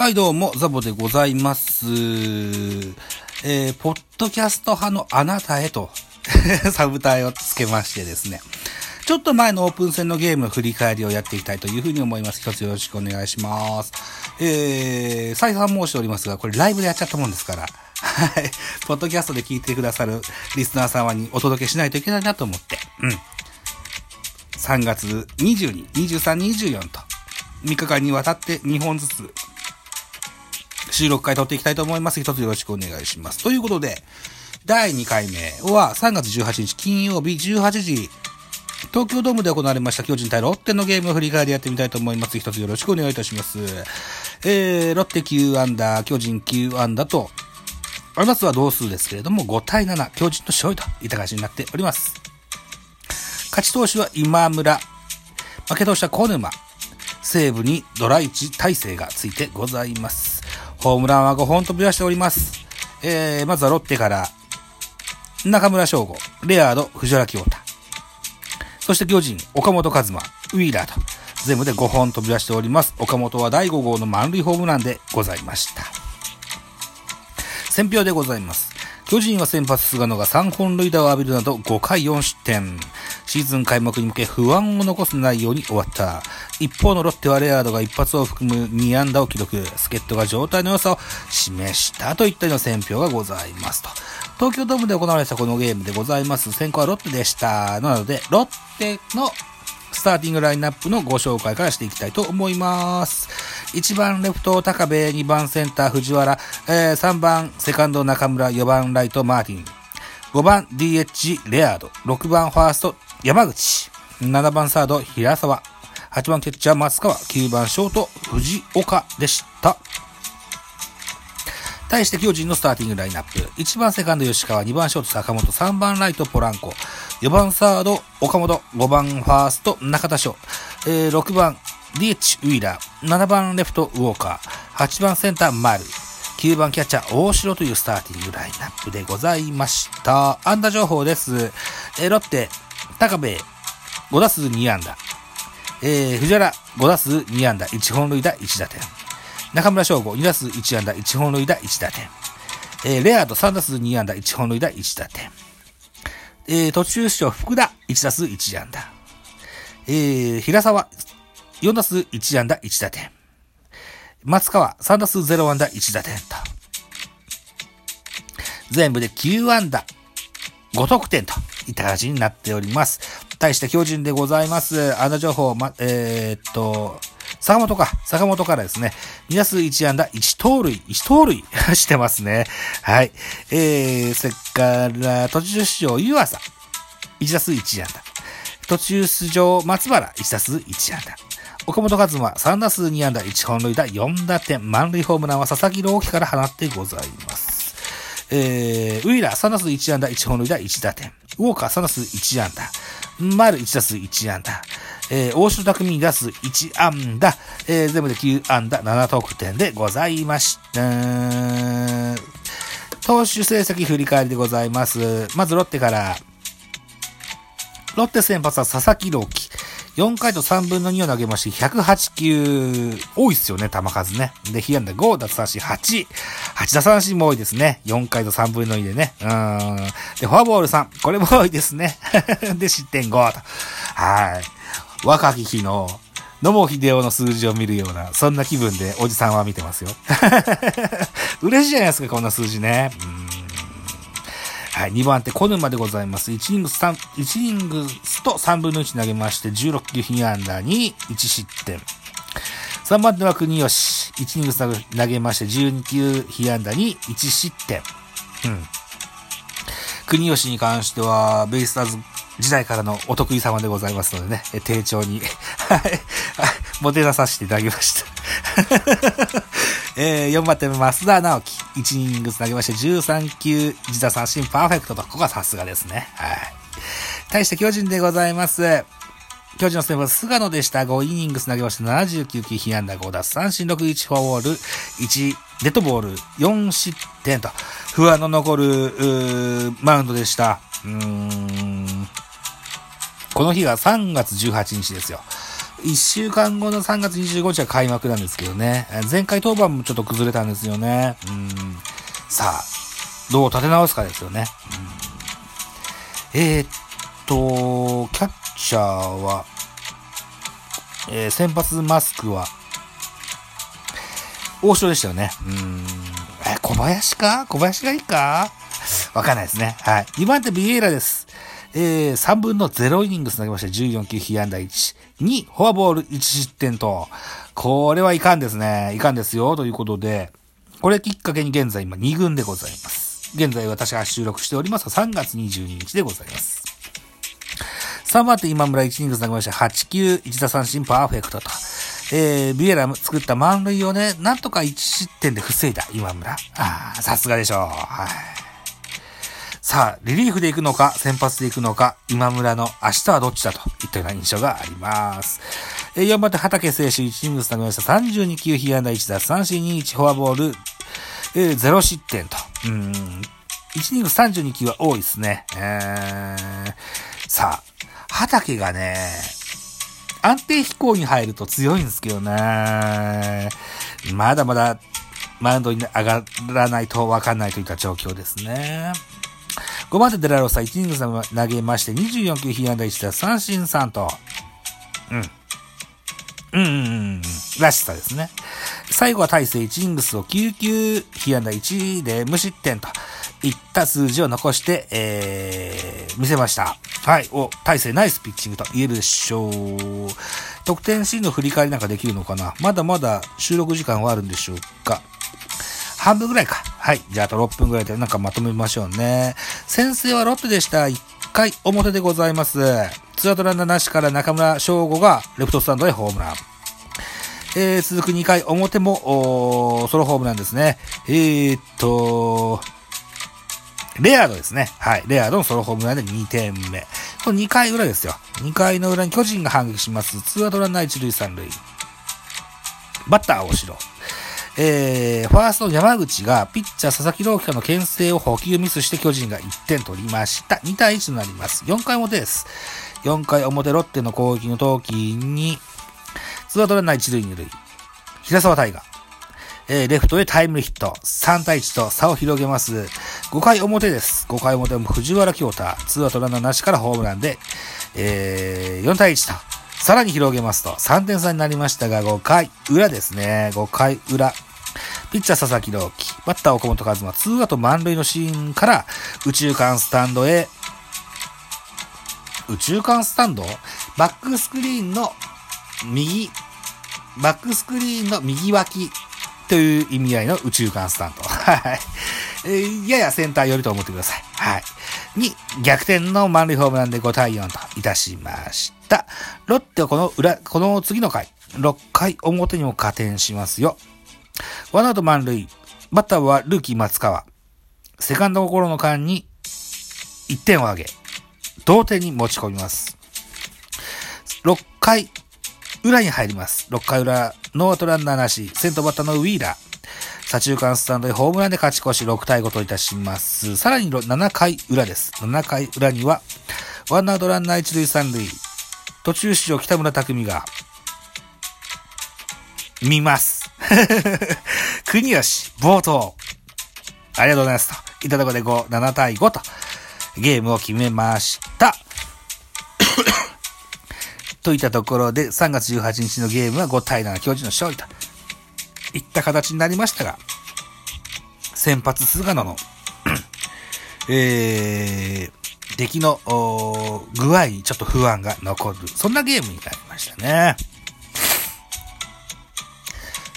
はい、どうも、ザボでございます。えー、ポッドキャスト派のあなたへと、サブタイをつけましてですね。ちょっと前のオープン戦のゲーム振り返りをやっていきたいというふうに思います。一つよろしくお願いします。えー、再三申しておりますが、これライブでやっちゃったもんですから、はい。ポッドキャストで聞いてくださるリスナー様にお届けしないといけないなと思って、うん。3月22、23、24と、3日間にわたって2本ずつ収録会撮っていきたいと思います。一つよろしくお願いします。ということで、第2回目は3月18日金曜日18時、東京ドームで行われました巨人対ロッテのゲームを振り返りやってみたいと思います。一つよろしくお願いいたします。えー、ロッテ9アンダー、巨人9アンダーと、ありますは同数ですけれども、5対7、巨人の勝利といった感じになっております。勝ち投手は今村、負け投手は小沼、西武にドラ1体制がついてございます。ホームランは5本飛び出しております。えー、まずはロッテから、中村翔吾、レアード、藤原清太。そして巨人、岡本和真、ウィーラーと、全部で5本飛び出しております。岡本は第5号の満塁ホームランでございました。選票でございます。巨人は先発菅野が3本塁打を浴びるなど5回4失点。シーズン開幕に向け不安を残す内容に終わった。一方のロッテはレアードが一発を含む2安打を記録。助っ人が状態の良さを示したといったような選票がございますと。東京ドームで行われたこのゲームでございます。先行はロッテでした。なので、ロッテのスターティングラインナップのご紹介からしていきたいと思います。1番レフト高部、2番センター藤原、え3番セカンド中村、4番ライトマーティン、5番 DH レアード、6番ファースト山口、7番サード平沢、8番キャッチャー松川、9番ショート藤岡でした。対して巨人のスターティングラインナップ。1番セカンド吉川、2番ショート坂本、3番ライトポランコ、4番サード岡本、5番ファースト中田翔、えー6番 DH ウィーラー、7番レフトウォーカー、8番センター丸、9番キャッチャー大城というスターティングラインナップでございました。安打情報です。えーロッテ、高部、5打数2安打。えー藤原、5打数2安打、1本塁打、1打点。中村翔吾、2打数1安打、1本塁打、1打点。えーレアード、3打数2安打、1本塁打、1打点。えー途中出場、福田、1打数1安打。えー平沢、4打数1安打、1打点。松川、3打数0安打、1打点と。全部で9安打、5得点といった形になっております。対して巨人でございます。安打情報、ま、えーっと、坂本か、坂本からですね、2打数1安打、1盗塁、1盗塁 してますね。はい。えー、それから、途中出場、湯浅、1打数1安打。途中出場、松原、1打数1安打。岡本和真、3打数2安打、1本塁打、4打点。満塁ホームランは佐々木朗希から放ってございます。えー、ウィーラー3打数1安打、1本塁打、1打点。ウォーカー3打数1安打。丸1打数1安打。えー、大城匠2打数1安打。えー、全部で9安打、7得点でございました。投手成績振り返りでございます。まずロッテから、ロッテ先発は佐々木朗希。4回と3分の2を投げまして、108球、多いっすよね、球数ね。で、被安打5、奪三振8。8打三振も多いですね。4回と3分の2でね。うん。で、フォアボール3。これも多いですね。で、失点5と。はい。若き日の、野茂秀夫の数字を見るような、そんな気分でおじさんは見てますよ。嬉しいじゃないですか、こんな数字ね。はい、2番手、小沼でございます。1イニングス3、1イニングスと3分の1投げまして、16球被安打に1失点。3番手は国吉。1イニングス投げまして、12球被安打に1失点。うん。国吉に関しては、ベイスターズ時代からのお得意様でございますのでね、丁重に、はい、もてなさせていただきました。えー、4番手、増田直樹。1イニング投げまして、13球、自打三振パーフェクトと、ここがさすがですね。はい。対して巨人でございます。巨人の先発、菅野でした。5イニング投げまして、79球、被安打5奪三振61フォアボール、1デッドボール、4失点と、不安の残る、マウンドでした。うん。この日が3月18日ですよ。1週間後の3月25日は開幕なんですけどね。前回登板もちょっと崩れたんですよね。うん。さあ、どう立て直すかですよね。うん、えー、っと、キャッチャーは、えー、先発マスクは、王将でしたよね。うん。え、小林か？小林がいいか？わかんないですね。はい。2番手ビエイラです。えー、3分の0イニングス投げました。14球被安打1。2、フォアボール1失点と。これはいかんですね。いかんですよ。ということで、これきっかけに現在今2軍でございます。現在私が収録しております3月22日でございます。3番手今村1イニングス投げました。8球1打三振パーフェクトと。えー、ビエラ作った満塁をね、なんとか1失点で防いだ今村。ああ、さすがでしょう。はい。さあ、リリーフで行くのか、先発で行くのか、今村の明日はどっちだといったような印象があります。えー、4番手、畑選手、1イニングス投げました。32球、被安打1打、三振2、1、フォアボール、えー、0失点と。うん。1イニング32球は多いですね。えー、さあ、畑がね、安定飛行に入ると強いんですけどね。まだまだ、マウンドに上がらないとわかんないといった状況ですね。5番手デラロサ1イニング投げまして、24球被安打1打三振3と。うん。うん、うん、うん。らしさですね。最後は大勢1イニングスを9球被安打1で無失点といった数字を残して、えー、見せました。はい。お、大勢ナイスピッチングと言えるでしょう。得点シーンの振り返りなん。かできるのかなまだまだ収録時間はあるん。でしょうか半分ぐらいか。はい。じゃああと6分ぐらいでなんかまとめましょうね。先制はロッテでした。1回表でございます。ツーアウトランナーなしから中村翔吾がレフトスタンドへホームラン。えー、続く2回表も、ソロホームランですね。えー、っと、レアードですね。はい。レアードのソロホームランで2点目。この2回裏ですよ。2回の裏に巨人が反撃します。ツーアウトランナー1塁3塁。バッター大城。えー、ファーストの山口がピッチャー佐々木朗希からの牽制を補給ミスして巨人が1点取りました。2対1となります。4回表です。4回表ロッテの攻撃の時に、ツーアウトランナー1塁2塁。平沢大河。えー、レフトへタイムリーヒット。3対1と差を広げます。5回表です。5回表も藤原京太。ツーアウトランナーなしからホームランで、えー、4対1と。さらに広げますと、3点差になりましたが、5回裏ですね。5回裏。ピッチャー佐々木朗希、バッター岡本和真、ツーアウト満塁のシーンから宇宙間スタンドへ、宇宙間スタンド？バックスクリーンの右、バックスクリーンの右脇という意味合いの宇宙間スタンド。はい。えややセンター寄りと思ってください。はい。に、逆転の満塁ホームランで5対4といたしました。ロッテはこの裏、この次の回、6回表にも加点しますよ。ワンアウト満塁。バッターはルーキー松川。セカンド心の間に1点を挙げ、同点に持ち込みます。6回裏に入ります。6回裏、ノーアウトランナーなし、先頭バッターのウィーラー。左中間スタンドでホームランで勝ち越し6対5といたします。さらに7回裏です。7回裏には、ワンアウトランナー1塁3塁。途中出場北村匠海が、見ます。国吉、冒頭。ありがとうございます。と。いただこで5、7対5と、ゲームを決めました。といったところで、3月18日のゲームは5対7、巨人の勝利と。いった形になりましたが、先発菅野の えー、出来の具合にちょっと不安が残る。そんなゲームになりましたね。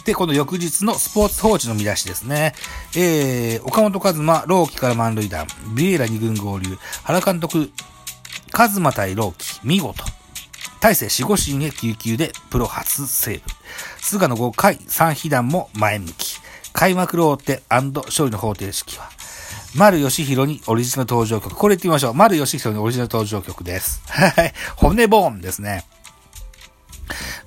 で、この翌日のスポーツ報知の見出しですね。えー、岡本和真、朗希から満塁弾、ビエラ2軍合流、原監督、和真対朗希、見事。大勢守護神へ救急でプロ初セーブ。菅野5回3被弾も前向き。開幕ローテ勝利の方程式は、丸義弘にオリジナル登場曲。これ言ってみましょう。丸義弘にオリジナル登場曲です。はい。骨ボーンですね。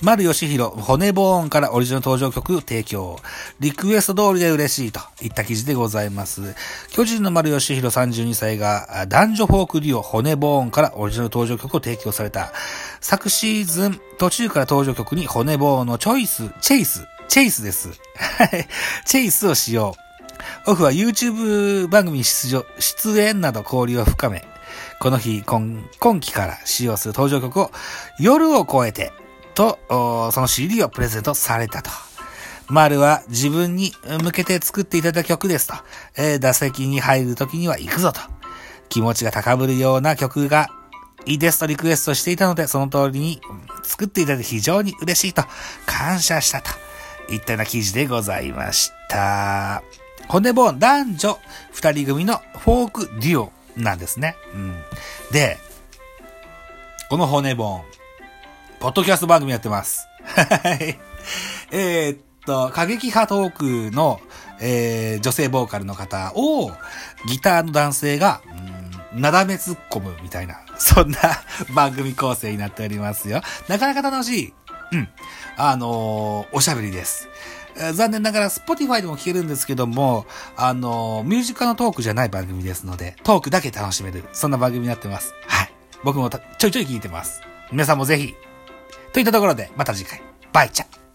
丸義弘、骨ボーンからオリジナル登場曲提供。リクエスト通りで嬉しいといった記事でございます。巨人の丸義弘32歳が男女フォークデュオ骨ボーンからオリジナル登場曲を提供された。昨シーズン途中から登場曲に骨ボーンのチョイス、チェイス、チェイスです。チェイスを使用。オフは YouTube 番組出場、出演など交流を深め、この日、今今期から使用する登場曲を夜を超えて、と、その CD をプレゼントされたと。丸は自分に向けて作っていただいた曲ですと。えー打席に入る時には行くぞと。気持ちが高ぶるような曲がいいですとリクエストしていたので、その通りに作っていただいて非常に嬉しいと感謝したと。いったような記事でございました。骨ボーン男女二人組のフォークデュオなんですね。うん。で、この骨ボーン、ポッドキャスト番組やってます。はい。えっと、過激派トークの、えー女性ボーカルの方を、ギターの男性が、うんなだめ突っ込むみたいな、そんな番組構成になっておりますよ。なかなか楽しい。うん。あのーおしゃべりです。残念ながら、Spotify でも聞けるんですけども、あのミュージカルのトークじゃない番組ですので、トークだけ楽しめる、そんな番組になってます。はい。僕もちょいちょい聞いてます。皆さんもぜひ。といったところで、また次回。バイチャ